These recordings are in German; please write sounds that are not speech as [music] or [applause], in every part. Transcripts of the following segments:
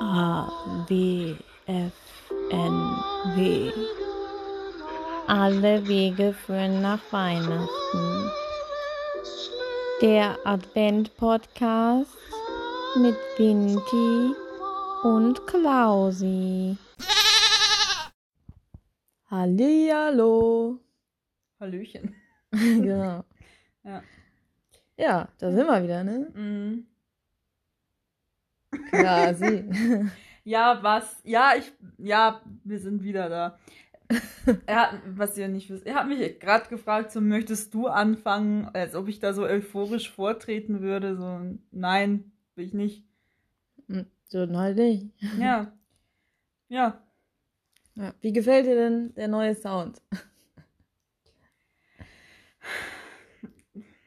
A, W, F, N, W. Alle Wege führen nach Weihnachten. Der Advent-Podcast mit Vinti und Klausi. Hallihallo. Hallöchen. [laughs] genau. Ja. Ja, da sind wir wieder, ne? Mhm. Quasi. [laughs] Ja, was? Ja, ich. Ja, wir sind wieder da. Er hat, was ihr nicht wisst, er hat mich gerade gefragt, so möchtest du anfangen, als ob ich da so euphorisch vortreten würde. So, nein, will ich nicht. so, halt nicht. Ja. Ja. Ja. Wie gefällt dir denn der neue Sound?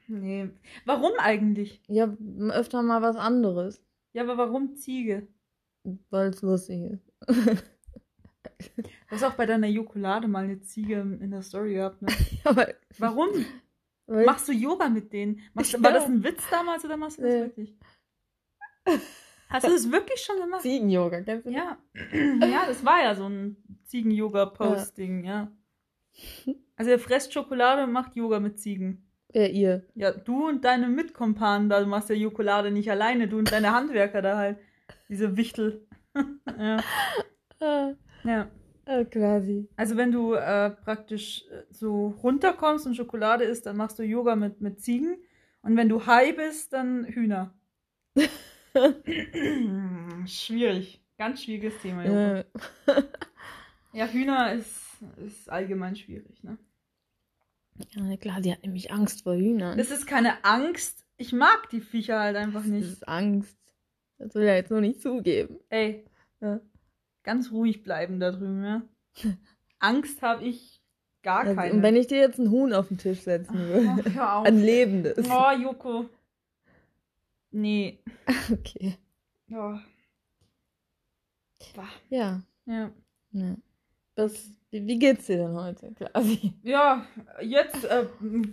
Nee. Warum eigentlich? Ja, öfter mal was anderes, Ja, aber warum Ziege? weil es lustig ist. Du hast auch bei deiner Jokolade mal eine Ziege in der Story gehabt, ne? [laughs] Aber Warum? weil Machst du Yoga mit denen? Machst, Ja. War das ein Witz damals oder machst du das Nee. wirklich? Hast du das wirklich schon gemacht? Ziegen-Yoga, kennst du? Ja. [clears throat] Ja, das war ja so ein Ziegen-Yoga-Posting, ja. Also ihr fresst Schokolade und macht Yoga mit Ziegen. Wer ihr? Ja, du und deine Mitkompanen da, du machst ja Jokolade nicht alleine, du und deine Handwerker da halt. Diese Wichtel. [laughs] ja. Ah, ja. ah, quasi. Also wenn du äh, praktisch äh, so runterkommst und Schokolade isst, dann machst du Yoga mit, mit Ziegen. Und wenn du high bist, dann Hühner. [laughs] Schwierig. Ganz schwieriges Thema. Ja. Ja, Hühner ist, ist allgemein schwierig, ne? Ja, klar, die hat nämlich Angst vor Hühnern. Das ist keine Angst. Ich mag die Viecher halt einfach Das nicht. ist Angst. Das will er jetzt nur nicht zugeben. Ey, Ja. ganz ruhig bleiben da drüben, ja? [laughs] Angst habe ich gar Also, keine. und wenn ich dir jetzt ein Huhn auf den Tisch setzen würde. Ach, hör auf. Ein lebendes. Oh, Joko. Nee. [laughs] Okay. Oh. Ja. Ja. ja. Was, wie, geht's dir denn heute, quasi? Ja, jetzt äh,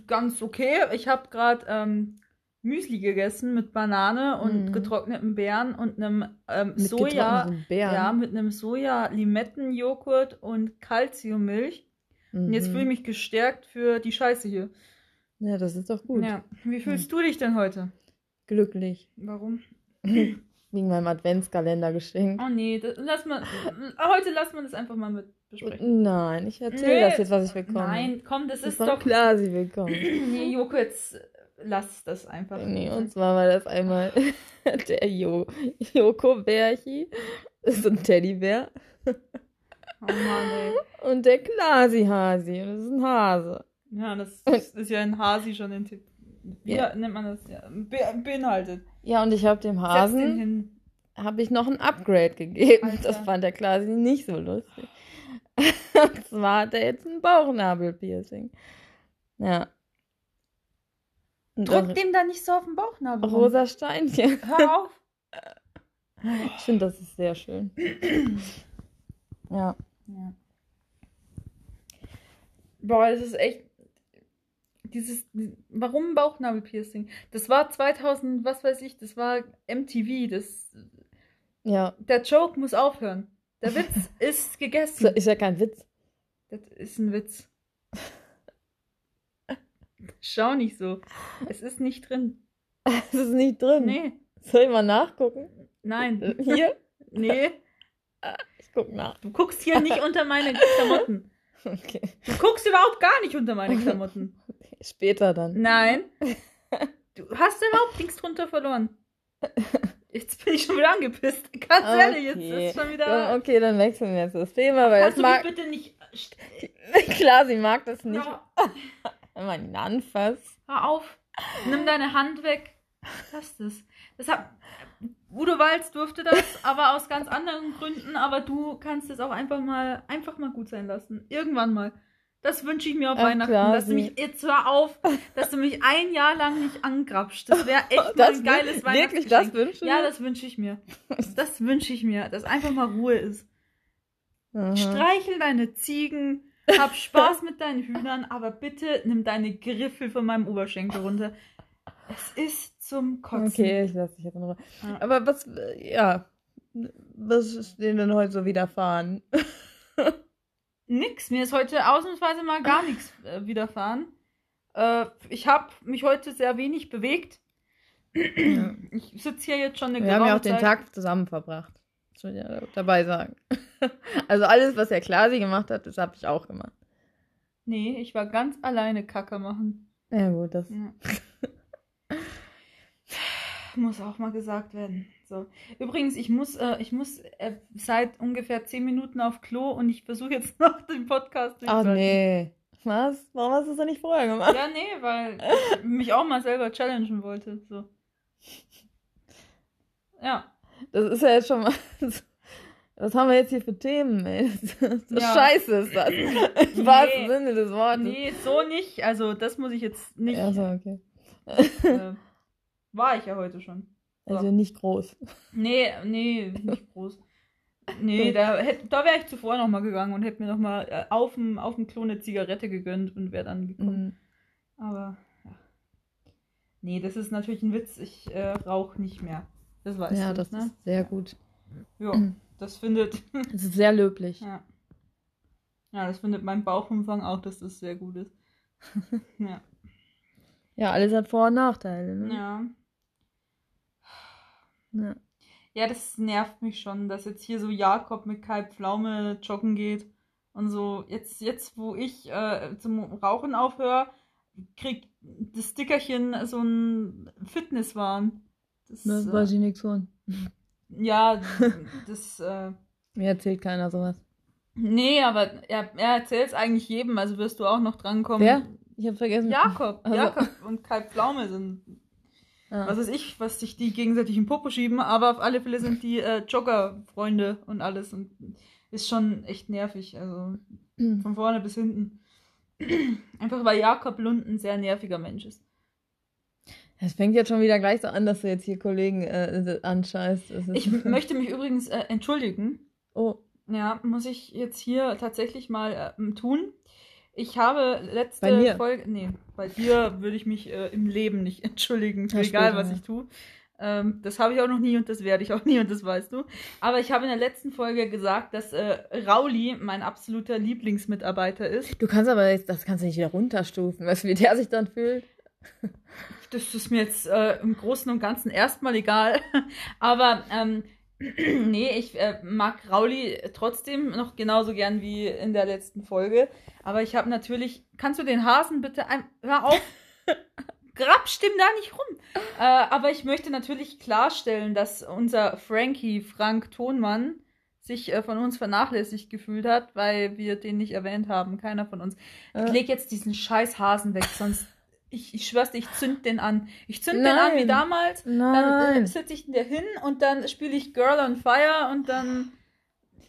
ganz okay. Ich habe gerade ähm, Müsli gegessen mit Banane und Mhm. getrockneten Beeren und einem ähm, Mit Soja. Beeren. Ja, mit einem Soja-Limettenjoghurt und Calciummilch. Und jetzt Mhm. fühle ich mich gestärkt für die Scheiße hier. Ja, das ist doch gut. Ja. Wie fühlst du dich denn heute? Glücklich. Warum? [laughs] Wegen meinem Adventskalender geschenkt. Oh nee, das, lass mal, heute lass mal das einfach mal mit besprechen. Nein, ich erzähle Nee. das jetzt, was ich bekomme. Nein, komm, das das ist doch. klar, sie bekommen. [clears throat] Nee, Joko, jetzt lass das einfach. Nee, und zwar war das einmal [laughs] der jo Joko Bärchi. Das ist ein Teddybär. Oh Mann, ey. Und der Klasi Hasi. Und das ist ein Hase. Ja, das ist, ist ja in Hasi schon in Wie Ja. nennt man das? Ja, be beinhaltet. Ja, und ich habe dem Hasen habe ich noch ein Upgrade gegeben. Alter. Das fand der Klasi nicht so lustig. [laughs] und zwar hat er jetzt ein Bauchnabelpiercing. Ja. Und Drück dem da nicht so auf den Bauchnabel. rosa Steinchen. Hör auf. Ich finde, das ist sehr schön. [clears throat] Ja. Ja. Boah, das ist echt. Dieses. Warum Bauchnabelpiercing? Das war 2000, was weiß ich, das war MTV. Das, Ja. der Joke muss aufhören. Der Witz [laughs] ist gegessen. ist ja kein Witz. Das ist ein Witz. Schau nicht so. Es ist nicht drin. [laughs] Es ist nicht drin. Nee, Soll ich mal nachgucken? nein. Hier? [laughs] Nee, Ich guck nach. du guckst hier nicht unter meine Klamotten. Okay. Du guckst überhaupt gar nicht unter meine Klamotten. Später dann. Nein. [laughs] Du hast überhaupt nichts drunter verloren. Jetzt bin ich schon wieder angepisst. Ganz ehrlich, jetzt Okay. ist schon wieder. Okay, dann wechseln wir jetzt das Thema, weil Kannst das mag. bitte nicht. [laughs] Klar, sie mag das nicht, Ja, [laughs] wenn man ihn anfasst. hör auf. Nimm deine Hand weg. Lass das. das hat, Udo Walz durfte das, [laughs] aber aus ganz anderen Gründen. Aber du kannst es auch einfach mal, einfach mal gut sein lassen. Irgendwann mal. Das wünsche ich mir auf Ach, Weihnachten. klar, dass du mich jetzt hör auf, dass du mich ein Jahr lang nicht angrapscht. Das wäre echt mal Das ein geiles wün- Wirklich, das du Ja, das wünsche ich mir. [laughs] Das wünsche ich mir, dass einfach mal Ruhe ist. Aha. Streichel deine Ziegen, hab Spaß mit deinen Hühnern, aber bitte nimm deine Griffel von meinem Oberschenkel runter. Es ist zum Kotzen. Okay, ich lasse dich jetzt in Ruhe. Ja. Aber was, ja, Was ist denen denn heute so widerfahren? [laughs] Nix. Mir ist heute ausnahmsweise mal gar nichts äh, widerfahren. Äh, ich habe mich heute sehr wenig bewegt. Ich sitze hier jetzt schon eine Wir haben ja auch Zeit. den Tag zusammen verbracht. Das will ich ja dabei sagen. [laughs] Also alles, was der Klasi gemacht hat, das habe ich auch gemacht. Nee, ich war ganz alleine Kacke machen. Ja gut, das. Ja. Muss auch mal gesagt werden. So. Übrigens, ich muss, äh, ich muss äh, seit ungefähr zehn Minuten auf Klo und ich versuche jetzt [laughs] noch den Podcast Ach durchzuhalten. nee. Was? Warum hast du das denn nicht vorher gemacht? Ja, nee, weil ich mich auch mal selber challengen wollte. So. Ja. Das ist ja jetzt schon mal. [laughs] Was haben wir jetzt hier für Themen, ey? [laughs] So Ja. Scheiße ist das. [clears throat] Im wahrsten Sinne des Wortes. Nee, so nicht. Also, das muss ich jetzt nicht. Ja, so, okay. Äh, war ich ja heute schon. So. Also nicht groß. Nee, nee, nicht groß. Nee, da, hätt- da wäre ich zuvor nochmal gegangen und hätte mir nochmal äh, auf dem auf dem Klo eine Zigarette gegönnt und wäre dann gekommen. Mhm. Aber, ja. Nee, das ist natürlich ein Witz. Ich äh, rauche nicht mehr. Das weißt Ja, du, das ne? ist sehr gut. Ja, [clears throat] das findet. Das ist sehr löblich. ja. ja, das findet mein Bauchumfang auch, dass das sehr gut ist. [laughs] ja. Ja, alles hat Vor- und Nachteile. Ne? ja. Ja. Ja, das nervt mich schon, dass jetzt hier so Jakob mit Kai Pflaume joggen geht und so. Jetzt, jetzt wo ich äh, zum Rauchen aufhöre, kriegt das Stickerchen so ein Fitnesswahn. Das, Das äh, weiß ich nichts von. Ja, [laughs] das, äh, Mir erzählt keiner sowas. nee, aber er, er erzählt es eigentlich jedem, also wirst du auch noch drankommen. Wer? Ich habe vergessen. Jakob, Also- Jakob und Kai Pflaume sind, Ah. was weiß ich, was sich die gegenseitig den Popo schieben, aber auf alle Fälle sind die äh, Jogger-Freunde und alles und ist schon echt nervig, also [clears throat] von vorne bis hinten. [clears throat] Einfach weil Jakob Lund ein sehr nerviger Mensch ist. Es fängt jetzt schon wieder gleich so an, dass du jetzt hier Kollegen äh, anscheißt. Ich möchte mich übrigens äh, entschuldigen. oh, Ja, muss ich jetzt hier tatsächlich mal äh, tun. Ich habe letzte? Folge. Nee, bei dir würde ich mich äh, im Leben nicht [laughs] entschuldigen, Ja, egal später, was ja. ich tue. Ähm, das habe ich auch noch nie und das werde ich auch nie und das weißt du. Aber ich habe in der letzten Folge gesagt, dass äh, Rauli mein absoluter Lieblingsmitarbeiter ist. du kannst aber jetzt, das kannst du nicht wieder runterstufen. Weißt du, wie der sich dann fühlt? Das ist mir jetzt äh, im Großen und Ganzen erstmal egal. [laughs] Aber ähm, [clears throat] nee, ich äh, mag Rauli trotzdem noch genauso gern wie in der letzten Folge. Aber ich habe natürlich. Kannst du den Hasen bitte ein, hör auf? [laughs] Grabst dem da nicht rum. Äh, aber ich möchte natürlich klarstellen, dass unser Frankie, Frank Tonmann, sich äh, von uns vernachlässigt gefühlt hat, weil wir den nicht erwähnt haben. Keiner von uns. Ich Äh. leg jetzt diesen scheiß Hasen weg, sonst. Ich, ich schwör's dir, ich zünd den an. Ich zünd den an wie Nein. damals. Dann äh, Nein. setze ich den da hin und dann spiele ich Girl on Fire und dann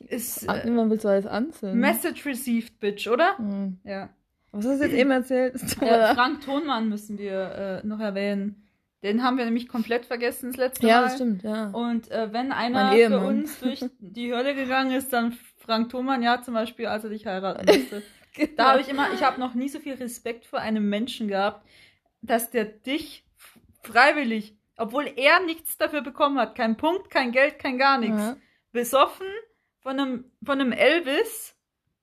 ist äh, Immer willst du alles anzünden. Message received, Bitch, oder? Hm. Ja. Was hast du jetzt eben erzählt? Äh, [laughs] ja, Frank Thonmann müssen wir äh, noch erwähnen. Den haben wir nämlich komplett vergessen das letzte ja, Mal. das stimmt, ja. Und äh, wenn einer für uns durch [laughs] die Hölle gegangen ist, dann Frank Thoman, ja, zum Beispiel, als er dich heiraten musste. [laughs] Da habe ich immer, ich habe noch nie so viel Respekt vor einem Menschen gehabt, dass der dich freiwillig, obwohl er nichts dafür bekommen hat, kein Punkt, kein Geld, kein gar nichts, Ja. besoffen von einem, von einem Elvis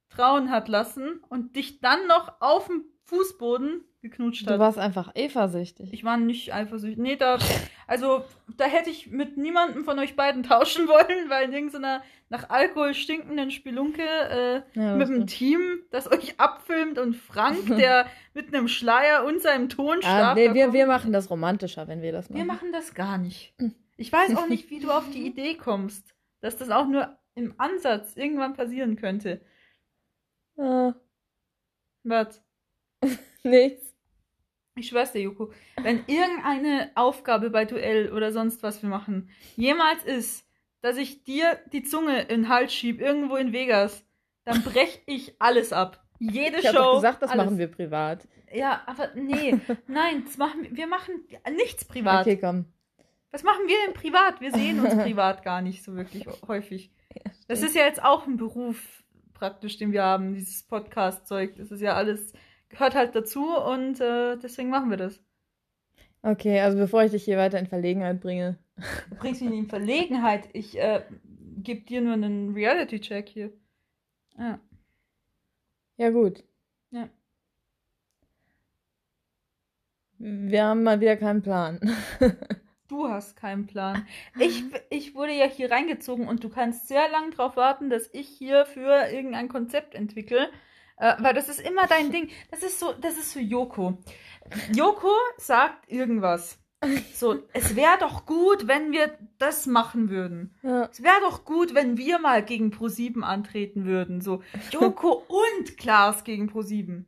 trauen hat lassen und dich dann noch auf dem Fußboden geknutscht Du hat. warst einfach eifersüchtig. Ich war nicht eifersüchtig. Nee, da, also, da hätte ich mit niemandem von euch beiden [laughs] tauschen wollen, weil in irgendeiner nach Alkohol stinkenden Spelunke äh, Ja, mit einem. Team, das euch abfilmt und Frank, der [laughs] mit einem Schleier und seinem Tonstab. Ah, nee, wir, wir machen das romantischer, wenn wir das machen. Wir machen das gar nicht. Ich weiß auch nicht, [laughs] wie du auf die Idee kommst, dass das auch nur im Ansatz irgendwann passieren könnte. Ah, Was? nichts. Ich schwör's dir, Joko, wenn irgendeine Aufgabe bei Duell oder sonst was wir machen jemals ist, dass ich dir die Zunge in den Hals schieb, irgendwo in Vegas, dann brech ich alles ab. Jede Ich habe Show. doch gesagt, das alles. machen wir privat. Ja, aber nee, nein, das machen wir, wir machen nichts privat. Okay, komm. Was machen wir denn privat? Wir sehen uns privat gar nicht so wirklich [laughs] häufig. Das ist ja jetzt auch ein Beruf praktisch, den wir haben, dieses Podcast-Zeug. Das ist ja alles, gehört halt dazu und äh, deswegen machen wir das. Okay, also bevor ich dich hier weiter in Verlegenheit bringe. Du bringst mich in Verlegenheit. Ich, äh, gebe dir nur einen Reality-Check hier. Ja. Ja, gut. Ja. Wir haben mal wieder keinen Plan. [laughs] Du hast keinen Plan. [laughs] Ich, ich wurde ja hier reingezogen und du kannst sehr lang darauf warten, dass ich hier für irgendein Konzept entwickle. Äh, weil das ist immer dein Ding. Das ist so, das ist so Joko. Joko sagt irgendwas. So, [laughs] es wäre doch gut, wenn wir das machen würden. ja. Es wäre doch gut, wenn wir mal gegen Pro7 antreten würden. So, Joko [laughs] und Klaas gegen Pro7.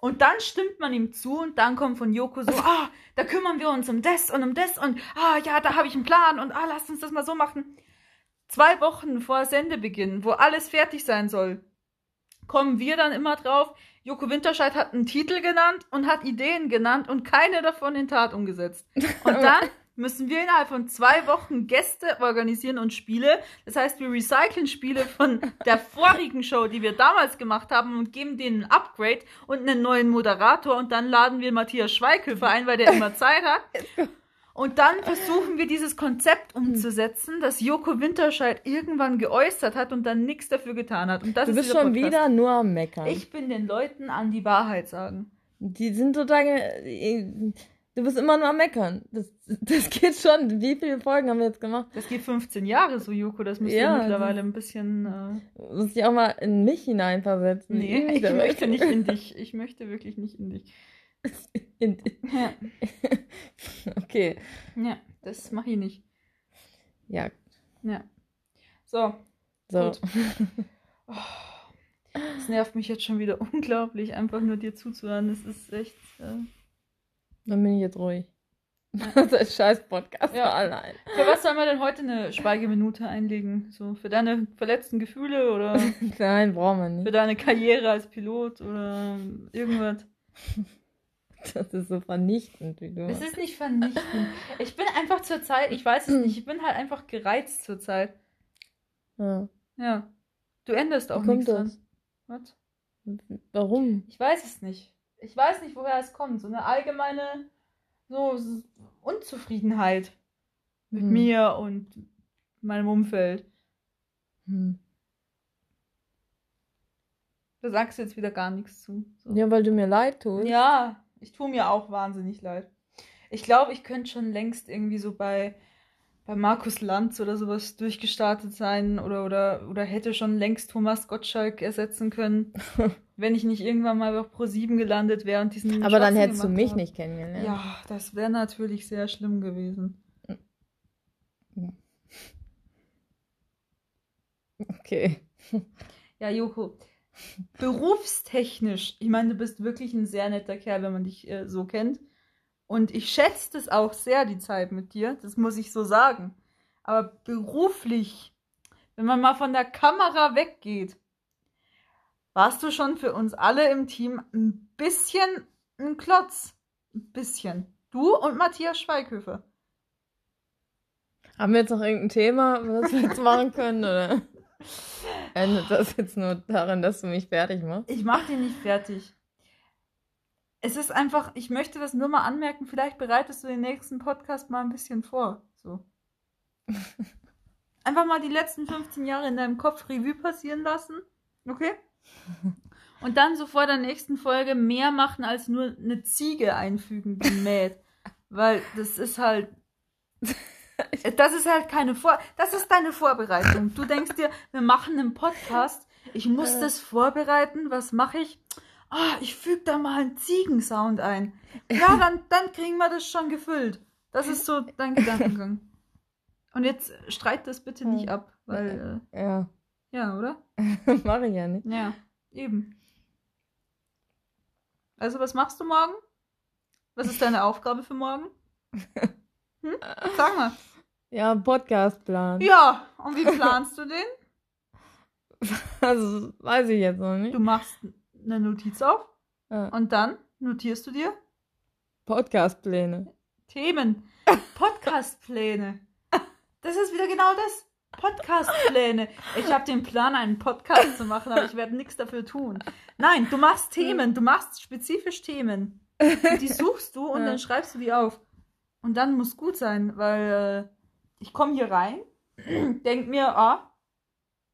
Und dann stimmt man ihm zu und dann kommt von Joko so, ah, da kümmern wir uns um das und um das und ah, ja, da habe ich einen Plan und ah, lasst uns das mal so machen. Zwei Wochen vor Sendebeginn, wo alles fertig sein soll, kommen wir dann immer drauf, Joko Winterscheid hat einen Titel genannt und hat Ideen genannt und keine davon in Tat umgesetzt. Und [laughs] dann müssen wir innerhalb von zwei Wochen Gäste organisieren und Spiele. Das heißt, wir recyceln Spiele von der vorigen Show, die wir damals gemacht haben und geben denen ein Upgrade und einen neuen Moderator und dann laden wir Matthias Schweighöfer ein, weil der immer Zeit hat. [laughs] Und dann versuchen wir dieses Konzept umzusetzen, das Joko Winterscheid irgendwann geäußert hat und dann nichts dafür getan hat. Und das Du ist bist schon Podcast. wieder nur am Meckern. Ich bin den Leuten an die Wahrheit sagen. Die sind total. ge- Du bist immer nur am Meckern. Das, das geht schon. Wie viele Folgen haben wir jetzt gemacht? Das geht 15 Jahre so, Joko. Das müsste Ja, mittlerweile ein bisschen. Äh, Du musst dich auch mal in mich hineinversetzen. nee, ich möchte nicht in [laughs] dich. Ich möchte wirklich nicht in dich. [laughs] Ja, [laughs] okay. ja das mache ich nicht. Ja, Ja. So, so. Gut. [laughs] es nervt mich jetzt schon wieder unglaublich, einfach nur dir zuzuhören. Das ist echt. Äh, Dann bin ich jetzt ruhig. Das ist scheiß Podcast Ja. für allein. Für was sollen wir denn heute eine Schweigeminute einlegen? So für deine verletzten Gefühle oder Nein, brauchen wir für nicht. deine Karriere als Pilot oder irgendwas? [laughs] Das ist so vernichtend, wie du. Es ist nicht vernichtend. Ich bin einfach zur Zeit, ich weiß es nicht, ich bin halt einfach gereizt zur Zeit. ja. Ja. Du änderst auch nichts dran. Was? Warum? Ich weiß es nicht. Ich weiß nicht, woher es kommt. So eine allgemeine so Unzufriedenheit mit Hm. mir und meinem Umfeld. Hm. Da sagst du jetzt wieder gar nichts zu. So. Ja, weil du mir leid tust. Ja, ich tue mir auch wahnsinnig leid. Ich glaube, ich könnte schon längst irgendwie so bei, bei Markus Lanz oder sowas durchgestartet sein oder, oder, oder hätte schon längst Thomas Gottschalk ersetzen können, [laughs] wenn ich nicht irgendwann mal auf Pro7 gelandet wäre und diesen Aber dann Schwachsinn hättest du mich habe. nicht kennengelernt. Ja, das wäre natürlich sehr schlimm gewesen. [laughs] Okay. Ja, Joko, berufstechnisch, ich meine, du bist wirklich ein sehr netter Kerl, wenn man dich äh, so kennt. Und ich schätze das auch sehr, die Zeit mit dir, das muss ich so sagen. Aber beruflich, wenn man mal von der Kamera weggeht, warst du schon für uns alle im Team ein bisschen ein Klotz. Ein bisschen. Du und Matthias Schweighöfer. Haben wir jetzt noch irgendein Thema, was wir jetzt machen können, oder? Endet das jetzt nur darin, dass du mich fertig machst? Ich mach den nicht fertig. Es ist einfach, ich möchte das nur mal anmerken, vielleicht bereitest du den nächsten Podcast mal ein bisschen vor. So. [laughs] Einfach mal die letzten 15 Jahre in deinem Kopf Revue passieren lassen. Okay? [laughs] Und dann so vor der nächsten Folge mehr machen als nur eine Ziege einfügen, gemäht. [laughs] Weil das ist halt. Das ist halt keine Vor. Das ist deine Vorbereitung. Du denkst dir, wir machen einen Podcast. Ich muss Ja. das vorbereiten. Was mache ich? Ah, ich füge da mal einen Ziegensound ein. Ja, dann, dann kriegen wir das schon gefüllt. Das ist so dein Gedankengang. Und jetzt streit das bitte nicht ab, weil, Ja, äh, ja, oder? [laughs] mache ich ja nicht. Ja, eben. Also, was machst du morgen? Was ist deine Aufgabe für morgen? [laughs] Hm? Sag mal. Ja, Podcastplan. Ja, und wie planst du den? [laughs] Also, weiß ich jetzt noch nicht. Du machst eine Notiz auf Ja. und dann notierst du dir Podcastpläne. Themen, Podcastpläne. Das ist wieder genau das. Podcastpläne. Ich habe den Plan, einen Podcast zu machen, aber ich werde nichts dafür tun. Nein, du machst Themen, du machst spezifisch Themen. Und die suchst du und Ja. dann schreibst du die auf. Und dann muss gut sein, weil äh, ich komme hier rein, [clears throat] denk mir, ah,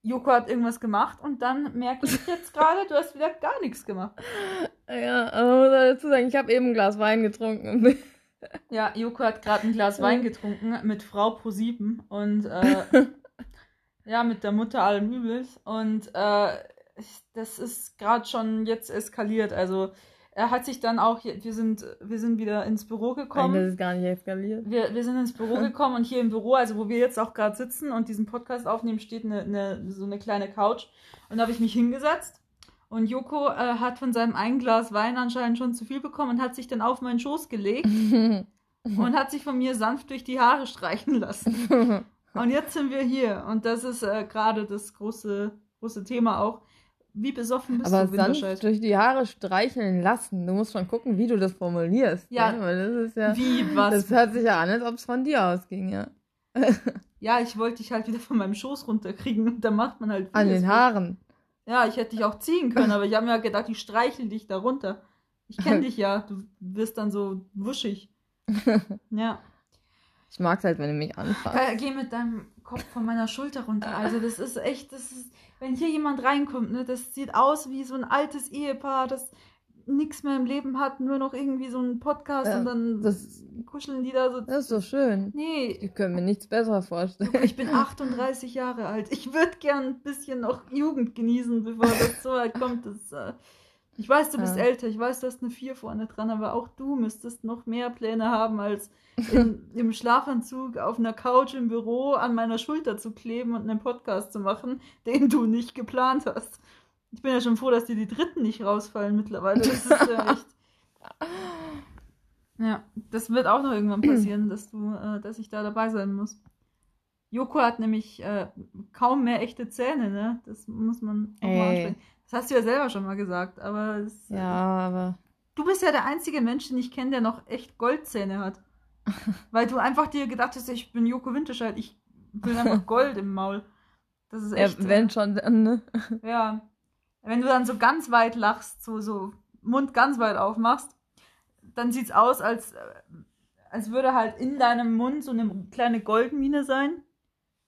Joko hat irgendwas gemacht und dann merke ich jetzt gerade, du hast wieder gar nichts gemacht. Ja, aber dazu sagen, ich habe eben ein Glas Wein getrunken. [laughs] Ja, Joko hat gerade ein Glas Wein getrunken mit Frau pro sieben und äh, [laughs] ja, mit der Mutter allen Übels. Und äh, das ist gerade schon jetzt eskaliert. Also er hat sich dann auch, wir sind, wir sind wieder ins Büro gekommen. das ist gar nicht eskaliert. Wir, wir sind ins Büro [laughs] gekommen und hier im Büro, also wo wir jetzt auch gerade sitzen und diesen Podcast aufnehmen, steht eine, eine, so eine kleine Couch. Und da habe ich mich hingesetzt. Und Joko äh, hat von seinem einen Glas Wein anscheinend schon zu viel bekommen und hat sich dann auf meinen Schoß gelegt [laughs] und hat sich von mir sanft durch die Haare streichen lassen. [laughs] Und jetzt sind wir hier. Und das ist äh, gerade das große, große Thema auch. Wie besoffen bist Aber du, sanft durch die Haare streicheln lassen. Du musst schon gucken, wie du das formulierst. Ja. Ne? Weil das ist ja. Wie, was? Das hört sich ja an, als ob es von dir ausging, ja. [laughs] ja, ich wollte dich halt wieder von meinem Schoß runterkriegen. Und da macht man halt An den Haaren. Ja, ich hätte dich auch ziehen können, aber ich habe mir gedacht, ich streichel dich da runter. Ich kenne [laughs] dich ja, du wirst dann so wuschig. [laughs] Ja. Ich mag es halt, wenn du mich anfasst. Äh, geh mit deinem Kopf von meiner Schulter runter. Also das ist echt, das ist, wenn hier jemand reinkommt, ne, das sieht aus wie so ein altes Ehepaar, das nichts mehr im Leben hat, nur noch irgendwie so einen Podcast Ja, und dann das- kuscheln die da so. Das ist doch schön. Nee, Ich könnte mir nichts besser vorstellen. ich bin 38 Jahre alt. Ich würde gern ein bisschen noch Jugend genießen, bevor das so weit kommt. Das, äh, ich weiß, du bist Ja. älter. Ich weiß, du hast eine 4 vorne dran, aber auch du müsstest noch mehr Pläne haben, als in, [laughs] im Schlafanzug auf einer Couch im Büro an meiner Schulter zu kleben und einen Podcast zu machen, den du nicht geplant hast. Ich bin ja schon froh, dass dir die dritten nicht rausfallen mittlerweile. Das ist ja [laughs] echt. Ja, das wird auch noch irgendwann [clears throat] passieren, dass du, äh, dass ich da dabei sein muss. Joko hat nämlich äh, kaum mehr echte Zähne, ne? Das muss man auch mal Ey. ansprechen. Das hast du ja selber schon mal gesagt, aber es, Ja, aber. du bist ja der einzige Mensch, den ich kenne, der noch echt Goldzähne hat. [laughs] Weil du einfach dir gedacht hast, ich bin Joko Winterscheid, ich bin einfach [laughs] Gold im Maul. Das ist Ja, echt. äh, wenn schon, dann, ne? [laughs] ja. Wenn du dann so ganz weit lachst, so, so Mund ganz weit aufmachst, dann sieht's aus, als, äh, als würde halt in deinem Mund so eine kleine Goldmine sein.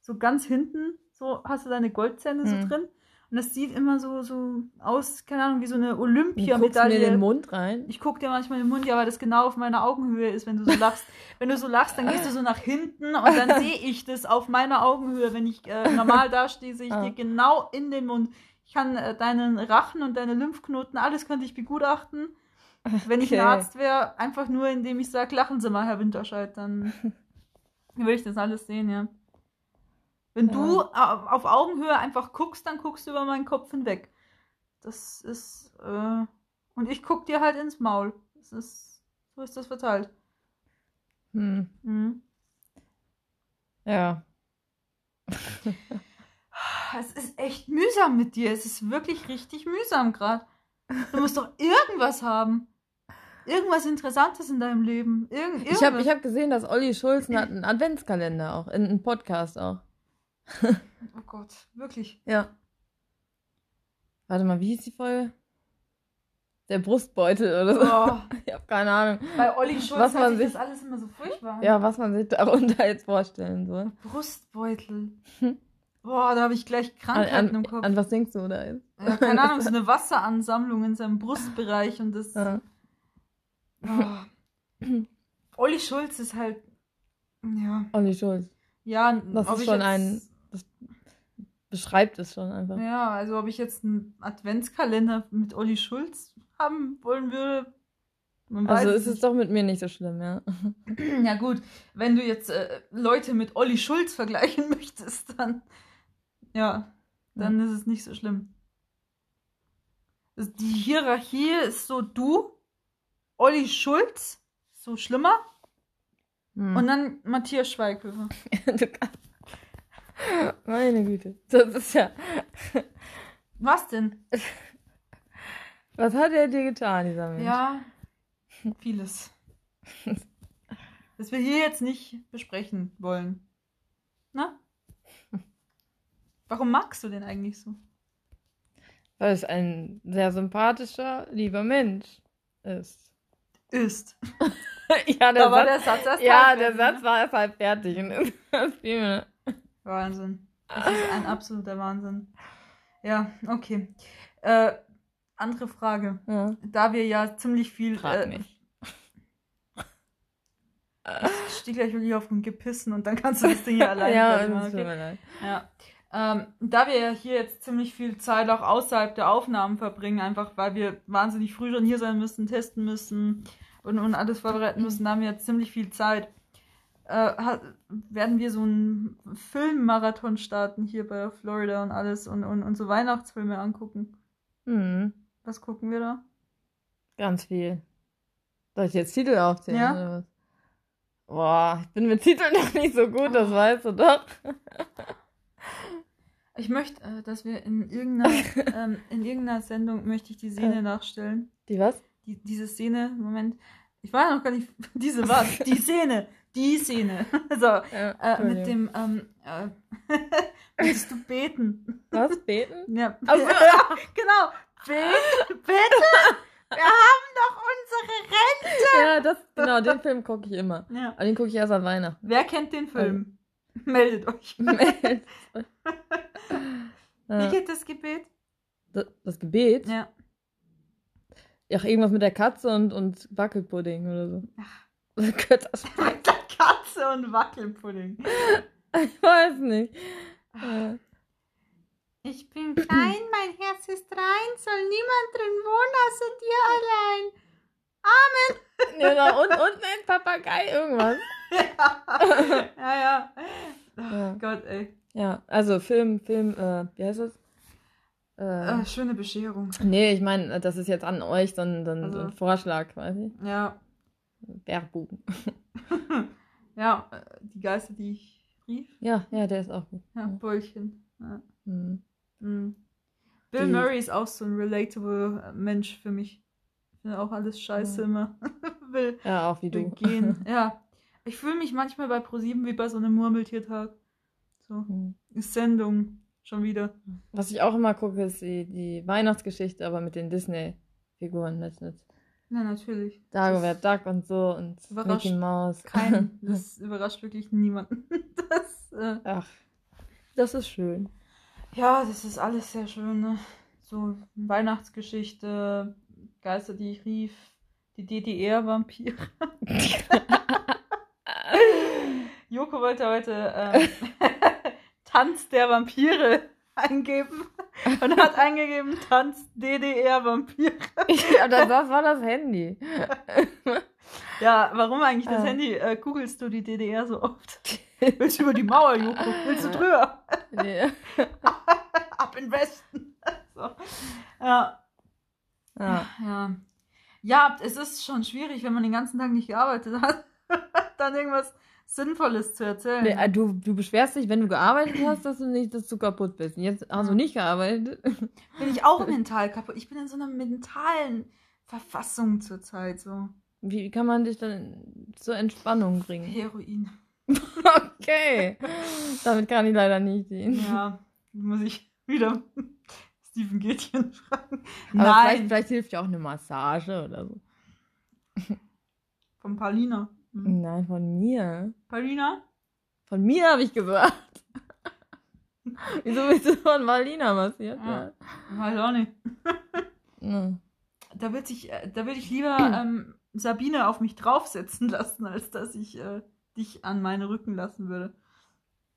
So ganz hinten, so hast du deine Goldzähne so Hm. drin. Und das sieht immer so, so aus, keine Ahnung, wie so eine Du guckst mir in den Olympiamedaille. Mund rein. Ich guck dir manchmal in den Mund, ja, weil das genau auf meiner Augenhöhe ist, wenn du so lachst. [laughs] wenn du so lachst, dann gehst du so nach hinten und dann [laughs] sehe ich das auf meiner Augenhöhe. Wenn ich äh, normal dastehe, sehe ich Ah. dir genau in den Mund. Ich kann äh, deinen Rachen und deine Lymphknoten, alles könnte ich begutachten. Wenn ich ein Okay. Arzt wäre, einfach nur, indem ich sage, lachen Sie mal, Herr Winterscheid, dann [laughs] würde ich das alles sehen, ja. Wenn Ja. du au- auf Augenhöhe einfach guckst, dann guckst du über meinen Kopf hinweg. Das ist, äh, und ich guck dir halt ins Maul. Das ist, so ist das verteilt. Hm. Mhm. Ja. [laughs] [laughs] Es ist echt mühsam mit dir. Es ist wirklich richtig mühsam gerade. Du musst doch irgendwas haben. Irgendwas Interessantes in deinem Leben. Irgend, Ich habe ich hab gesehen, dass Olli Schulz hat einen [clears throat] Adventskalender auch, in einem Podcast auch. Oh Gott, wirklich. Ja. Warte mal, wie hieß die Folge? Der Brustbeutel oder so. Oh, [laughs] Ich habe keine Ahnung. bei Olli Schulz Was man sich das alles immer so furchtbar. Ja, was man sich darunter jetzt vorstellen soll. Brustbeutel. [laughs] Boah, da habe ich gleich An, Krankheiten im an, Kopf. an was denkst du da jetzt? ja, keine Ahnung, so eine [laughs] Wasseransammlung in seinem Brustbereich und das. Ja. Oh. Olli Schulz ist halt. Ja. Olli Schulz. Ja, Das ist schon jetzt, ein- Beschreibt es schon einfach. Ja, also ob ich jetzt einen Adventskalender mit Olli Schulz haben wollen würde. Man weiß Also es ist es doch mit mir nicht so schlimm, ja. [clears throat] Ja, gut, wenn du jetzt äh, Leute mit Olli Schulz vergleichen [laughs] möchtest, dann. Ja, dann ist es nicht so schlimm. Also Die Hierarchie ist so du, Olli Schulz, so schlimmer, Hm. und dann Matthias Schweighöfer. [laughs] Du kannst- Meine Güte. Das ist ja. Was denn? Was hat er dir getan, dieser Mensch? Ja, vieles. Das wir hier jetzt nicht besprechen wollen. Na? Warum magst du den eigentlich so? Weil es ein sehr sympathischer, lieber Mensch ist. Ist. [laughs] ja, der Da war Satz, der Satz erst ja, der fertig, Satz ne? war erst halb fertig. Und das fiel mir- Wahnsinn. Das ist ein absoluter Wahnsinn. Ja, okay. Äh, andere Frage. Ja. Da wir ja ziemlich viel. Frag äh, nicht. [laughs] Ich stehe gleich wirklich auf und gepissen und dann kannst du das Ding hier [laughs] alleine ja, machen, tut okay? mir leid. Ja. Ähm, da wir ja hier jetzt ziemlich viel Zeit auch außerhalb der Aufnahmen verbringen, einfach weil wir wahnsinnig früh schon hier sein müssen, testen müssen und, und alles vorbereiten müssen, da haben wir jetzt ziemlich viel Zeit. Äh, werden wir so einen Filmmarathon starten hier bei Florida und alles und, und, und so Weihnachtsfilme angucken. Mhm. Was gucken wir da? Ganz viel. Soll ich jetzt Titel aufzählen? Ja. Oder was? Boah, ich bin mit Titeln [laughs] noch nicht so gut, das weißt du doch. Ich möchte, äh, dass wir in irgendeiner, [laughs] ähm, in irgendeiner Sendung möchte ich die Szene Äh. nachstellen. Die was? Die, diese Szene, Moment. Ich war ja noch gar nicht. [laughs] Diese was? Die Szene. Die Szene. [laughs] So, Ja, äh, mit dem, ähm, äh, [laughs] möchtest du beten? Was? Beten? Ja, Ach so. ja genau. Beten, bitte. Wir haben doch unsere Rente. Ja, das, genau, den Film gucke ich immer. Ja. Aber den gucke ich erst an Weihnachten. Wer kennt den Film? [laughs] Meldet euch. Wie ja. geht das Gebet? das, das Gebet? Ja. Ach, irgendwas mit der Katze und, und Wackelpudding oder so. Was [laughs] [laughs] der Katze und Wackelpudding. Ich weiß nicht. Äh, Ich bin klein, mein Herz ist rein, soll niemand drin wohnen außer dir allein. Genau, [laughs] und, und ein Papagei, irgendwas. ja, ja. Oh Ja. Gott, ey. Ja, also Film, Film, äh, wie heißt das? Äh, Äh, schöne Bescherung. nee, ich meine, das ist jetzt an euch so ein, so ein, so ein Also. Vorschlag quasi. Ja. Werbung. [laughs] Ja, äh, die Geister, die ich rief. Ja, ja, der ist auch gut. Ja, Bäulchen. Ja. Mhm. Mhm. Bill Die- Murray ist auch so ein relatable äh, Mensch für mich. Ich finde auch alles scheiße Ja. immer. [laughs] Will, Ja, auch wie du. gehen. [laughs] Ja. Ich fühle mich manchmal bei ProSieben wie bei so einem Murmeltiertag. So. Mhm. Sendung. Schon wieder. Was ich auch immer gucke, ist die, die Weihnachtsgeschichte, aber mit den Disney-Figuren. Mit, mit Ja, natürlich. Dagobert Duck und so und Mickey Mouse. Kein. [laughs] Das überrascht wirklich niemanden. [laughs] Das, äh, Ach, das ist schön. ja, das ist alles sehr schön. Ne? So Weihnachtsgeschichte, Geister, die ich rief, die DDR-Vampire. [laughs] Joko wollte heute ähm, Tanz der Vampire eingeben [laughs] und hat eingegeben Tanz DDR-Vampire. [laughs] ja, das, das war das Handy. [laughs] Ja, warum eigentlich das Ah. Handy? Äh, googelst du die DDR so oft? Willst du über die Mauer, Joko? Willst du drüber? Nee. Ab in den Westen. So. Ja, Ja. ja. Ja, es ist schon schwierig, wenn man den ganzen Tag nicht gearbeitet hat, dann irgendwas Sinnvolles zu erzählen. Nee, äh, du, du beschwerst dich, wenn du gearbeitet hast, dass du nicht, dass du kaputt bist. Und Jetzt hast du nicht gearbeitet. [laughs] Bin ich auch [laughs] mental kaputt. Ich bin in so einer mentalen Verfassung zurzeit. So Wie kann man dich dann zur Entspannung bringen? Heroin. [laughs] Okay. Damit kann ich leider nicht dienen. Ja, muss ich wieder Steven Gätchen fragen. Aber vielleicht, Nein, vielleicht hilft ja auch eine Massage oder so. von Paulina. Hm. Nein, von mir. Paulina? Von mir habe ich gesagt. [laughs] Wieso bist du von Marlina massiert? Ja. Weiß auch nicht. Ja. [laughs] Da würde ich, äh, da würd ich lieber [clears throat] ähm, Sabine auf mich draufsetzen [laughs] lassen, als dass ich äh, dich an meinen Rücken lassen würde.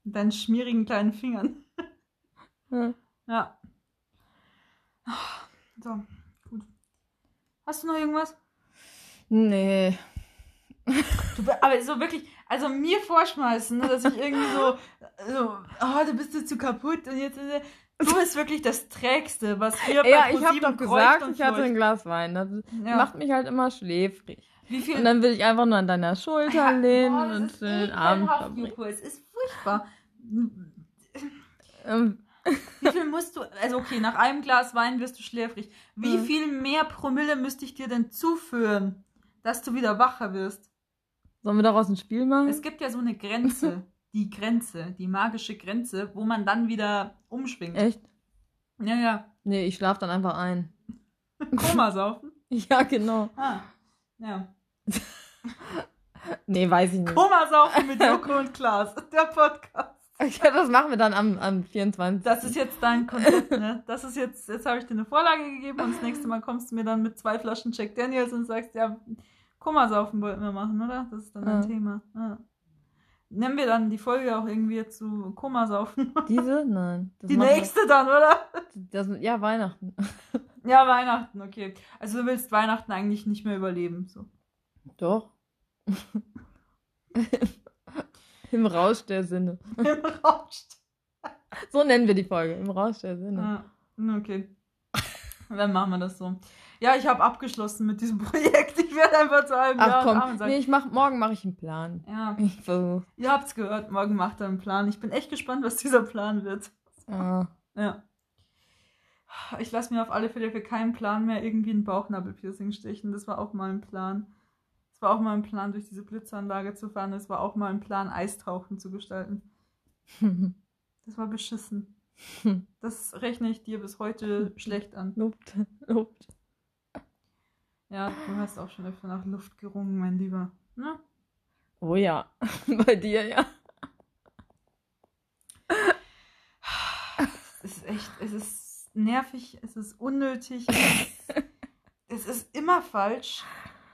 Mit deinen schmierigen kleinen Fingern. Ja. Ja. So, gut. Hast du noch irgendwas? Nee. Aber so wirklich, also mir vorschmeißen, ne, dass ich irgendwie so, so oh, du bist jetzt zu kaputt und jetzt, du bist wirklich das Trägste, was wir bei Ja, ich habe ProSieben doch gesagt, ich hatte ein. Glas Wein. Das Ja. macht mich halt immer schläfrig. Und dann will ich einfach nur an deiner Schulter Ja, lehnen das und den Abend verbringen. Es ist furchtbar. Ähm, Wie viel musst du, also okay, nach einem Glas Wein wirst du schläfrig. Wie Ja. viel mehr Promille müsste ich dir denn zuführen, dass du wieder wacher wirst? Sollen wir daraus ein Spiel machen? Es gibt ja so eine Grenze, [laughs] die Grenze, die magische Grenze, wo man dann wieder umschwingt. Echt? Ja, ja. Nee, ich schlaf dann einfach ein. Koma [laughs] saufen. Ja, genau. Ah, ja. [laughs] Nee, weiß ich nicht. Koma saufen mit Joko und Klaas, der Podcast. Ja, das machen wir dann am, am 24. Das ist jetzt dein Konzept, ne? Das ist jetzt, jetzt habe ich dir eine Vorlage gegeben und das nächste Mal kommst du mir dann mit zwei Flaschen Jack Daniels und sagst, ja, Kummersaufen wollten wir machen, oder? Das ist dann Ja. Thema. Ja. Nennen wir dann die Folge auch irgendwie zu Kummersaufen. [laughs] Diese? Nein. Die nächste dann, oder? Das, ja, Weihnachten. [laughs] Ja, Weihnachten, okay. Also du willst Weihnachten eigentlich nicht mehr überleben. So. Doch. [laughs] Im Rausch der Sinne. Im Rausch. So nennen wir die Folge. Im Rausch der Sinne. Ja, okay. Dann machen wir das so. Ja, ich habe abgeschlossen mit diesem Projekt. Ich werde einfach zu einem Ach Ja und komm, Amen sagen. nee, ich mach, morgen mache ich einen Plan. Ja, Ich versuch. ihr habt's gehört, morgen macht er einen Plan. Ich bin echt gespannt, was dieser Plan wird. Ah, Ja. Ich lasse mir auf alle Fälle für keinen Plan mehr irgendwie ein Bauchnabelpiercing stechen. Das war auch mal ein Plan. Es war auch mal ein Plan, durch diese Blitzanlage zu fahren. Es war auch mal ein Plan, Eistauchen zu gestalten. [laughs] Das war beschissen. [laughs] Das rechne ich dir bis heute [laughs] schlecht an. lobt, lobt. Ja, du hast auch schon öfter nach Luft gerungen, mein Lieber. Ne? Oh ja, [laughs] bei dir ja. Es ist echt, es ist nervig, es ist unnötig, es ist, [laughs] immer falsch.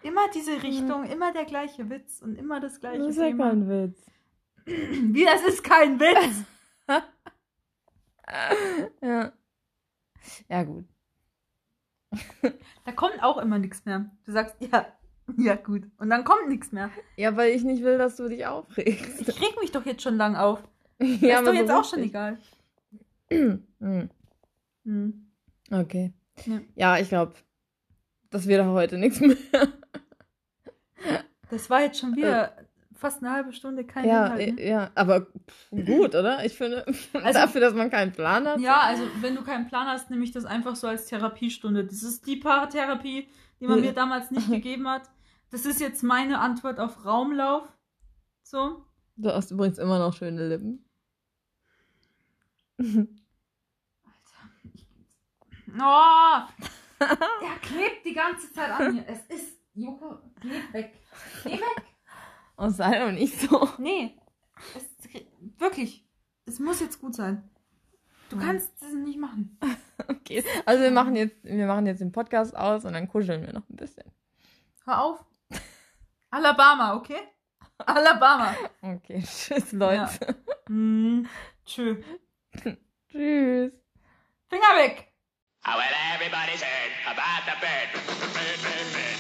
Immer diese Richtung, immer der gleiche Witz und immer das gleiche Das ist ja Thema. kein Witz. [clears throat] Wie, das ist kein Witz! [laughs] Ja. Ja, gut. Da kommt auch immer nichts mehr. Du sagst, ja, ja gut. Und dann kommt nichts mehr. Ja, weil ich nicht will, dass du dich aufregst. Ich reg mich doch jetzt schon lang auf. [laughs] ja, ist doch jetzt auch schon egal. [clears throat] Hm, Hm. Okay. Ja. Ja, ich glaube, das wird heute nichts mehr. Das war jetzt schon wieder fast eine halbe Stunde kein ja, Inhalt. Ne? ja, aber gut, oder? Ich finde, [laughs] Also- dafür, dass man keinen Plan hat. Ja, also wenn du keinen Plan hast, nehme ich das einfach so als Therapiestunde. Das ist die Paartherapie, die man mir damals nicht [laughs] gegeben hat. Das ist jetzt meine Antwort auf Raumlauf. So. Du hast übrigens immer noch schöne Lippen. [laughs] Oh, der klebt die ganze Zeit an mir. Es ist, Joko, geh weg. Geh weg. Oh, sei doch nicht so. Nee, es, wirklich. Es muss jetzt gut sein. Du kannst das nicht machen. [laughs] Okay. Also wir machen jetzt, wir machen jetzt den Podcast aus und dann kuscheln wir noch ein bisschen. Hör auf. Alabama, okay? Alabama. Okay, [laughs] tschüss, Leute. Hm, tschö. [laughs] Tschüss. Finger weg. Ah, well, everybody's heard about the bird. Bird, bird, bird.